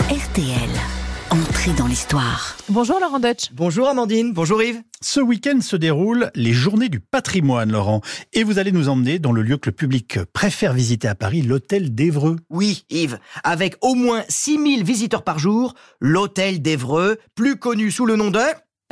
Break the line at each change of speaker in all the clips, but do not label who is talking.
RTL. Entrée dans l'histoire.
Bonjour Laurent Deutsch.
Bonjour Amandine, bonjour Yves.
Ce week-end se déroulent les journées du patrimoine, Laurent. Et vous allez nous emmener dans le lieu que le public préfère visiter à Paris, l'hôtel d'Evreux.
Oui, Yves, avec au moins 6000 visiteurs par jour, l'hôtel d'Evreux, plus connu sous le nom de...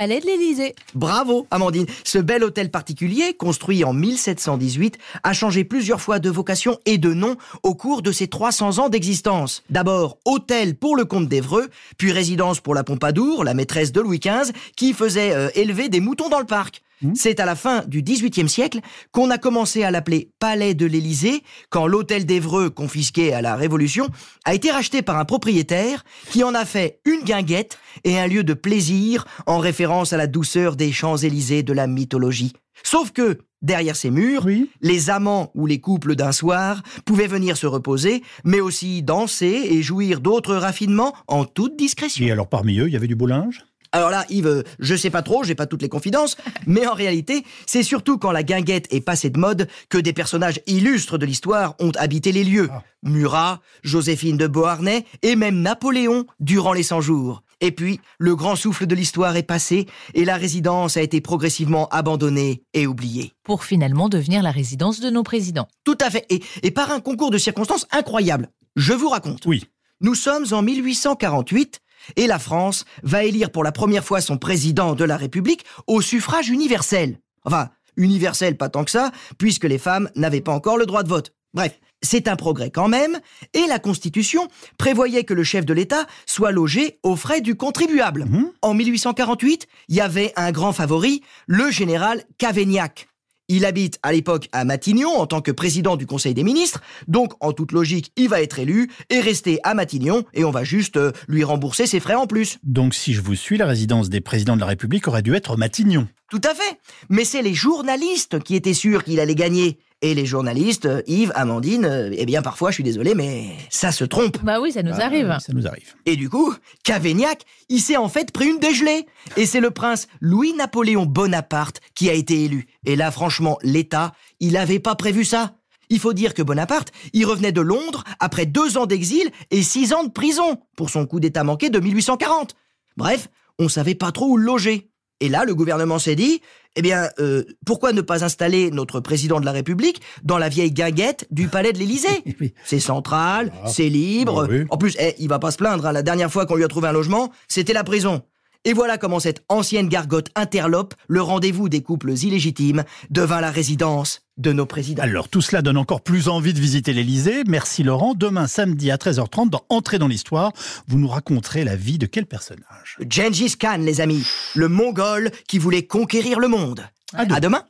Palais de l'Élysée.
Bravo, Amandine. Ce bel hôtel particulier, construit en 1718, a changé plusieurs fois de vocation et de nom au cours de ses 300 ans d'existence. D'abord, hôtel pour le comte d'Evreux, puis résidence pour la Pompadour, la maîtresse de Louis XV, qui faisait euh, élever des moutons dans le parc. C'est à la fin du XVIIIe siècle qu'on a commencé à l'appeler Palais de l'Élysée, quand l'hôtel d'Evreux, confisqué à la Révolution, a été racheté par un propriétaire qui en a fait une guinguette et un lieu de plaisir en référence à la douceur des Champs-Élysées de la mythologie. Sauf que, derrière ces murs,
Oui.
les amants ou les couples d'un soir pouvaient venir se reposer, mais aussi danser et jouir d'autres raffinements en toute discrétion.
Et alors parmi eux, il y avait du beau linge?
Alors là, Yves, euh, je sais pas trop, j'ai pas toutes les confidences, mais en réalité, c'est surtout quand la guinguette est passée de mode que des personnages illustres de l'histoire ont habité les lieux.
Ah.
Murat, Joséphine de Beauharnais et même Napoléon durant les 100 jours. Et puis, le grand souffle de l'histoire est passé et la résidence a été progressivement abandonnée et oubliée.
Pour finalement devenir la résidence de nos présidents.
Tout à fait. Et, et par un concours de circonstances incroyable. Je vous raconte.
Oui.
Nous sommes en 1848 et la France va élire pour la première fois son président de la République au suffrage universel. Enfin, universel pas tant que ça, puisque les femmes n'avaient pas encore le droit de vote. Bref, c'est un progrès quand même, et la Constitution prévoyait que le chef de l'État soit logé aux frais du contribuable.
Mhm.
En 1848, il y avait un grand favori, le général Cavaignac. Il habite à l'époque à Matignon en tant que président du Conseil des ministres, donc en toute logique, il va être élu et rester à Matignon et on va juste euh, lui rembourser ses frais en plus.
Donc si je vous suis, la résidence des présidents de la République aurait dû être Matignon.
Tout à fait. Mais c'est les journalistes qui étaient sûrs qu'il allait gagner. Et les journalistes, euh, Yves, Amandine, euh, eh bien parfois, je suis désolé, mais ça se trompe.
Bah oui, ça nous
Ah,
arrive.
Ça nous arrive.
Et du coup, Cavaignac, il s'est en fait pris une dégelée. Et c'est le prince Louis-Napoléon Bonaparte qui a été élu. Et là, franchement, l'État, il avait pas prévu ça. Il faut dire que Bonaparte, il revenait de Londres après deux ans d'exil et six ans de prison pour son coup d'État manqué de 1840. Bref, on savait pas trop où le loger. Et là, le gouvernement s'est dit, eh bien, euh, pourquoi ne pas installer notre président de la République dans la vieille guinguette du palais de l'Élysée
Oui.
c'est central,
Ah.
c'est libre.
Bah oui.
En plus, eh, il va pas se plaindre. hein. La dernière fois qu'on lui a trouvé un logement, c'était la prison. Et voilà comment cette ancienne gargote interlope, le rendez-vous des couples illégitimes, devint la résidence de nos présidents.
Alors tout cela donne encore plus envie de visiter l'Elysée. Merci Laurent. Demain samedi à 13h30 dans Entrée dans l'histoire, vous nous raconterez la vie de quel personnage?
Gengis Khan, les amis, le mongol qui voulait conquérir le monde.
À demain.
À demain.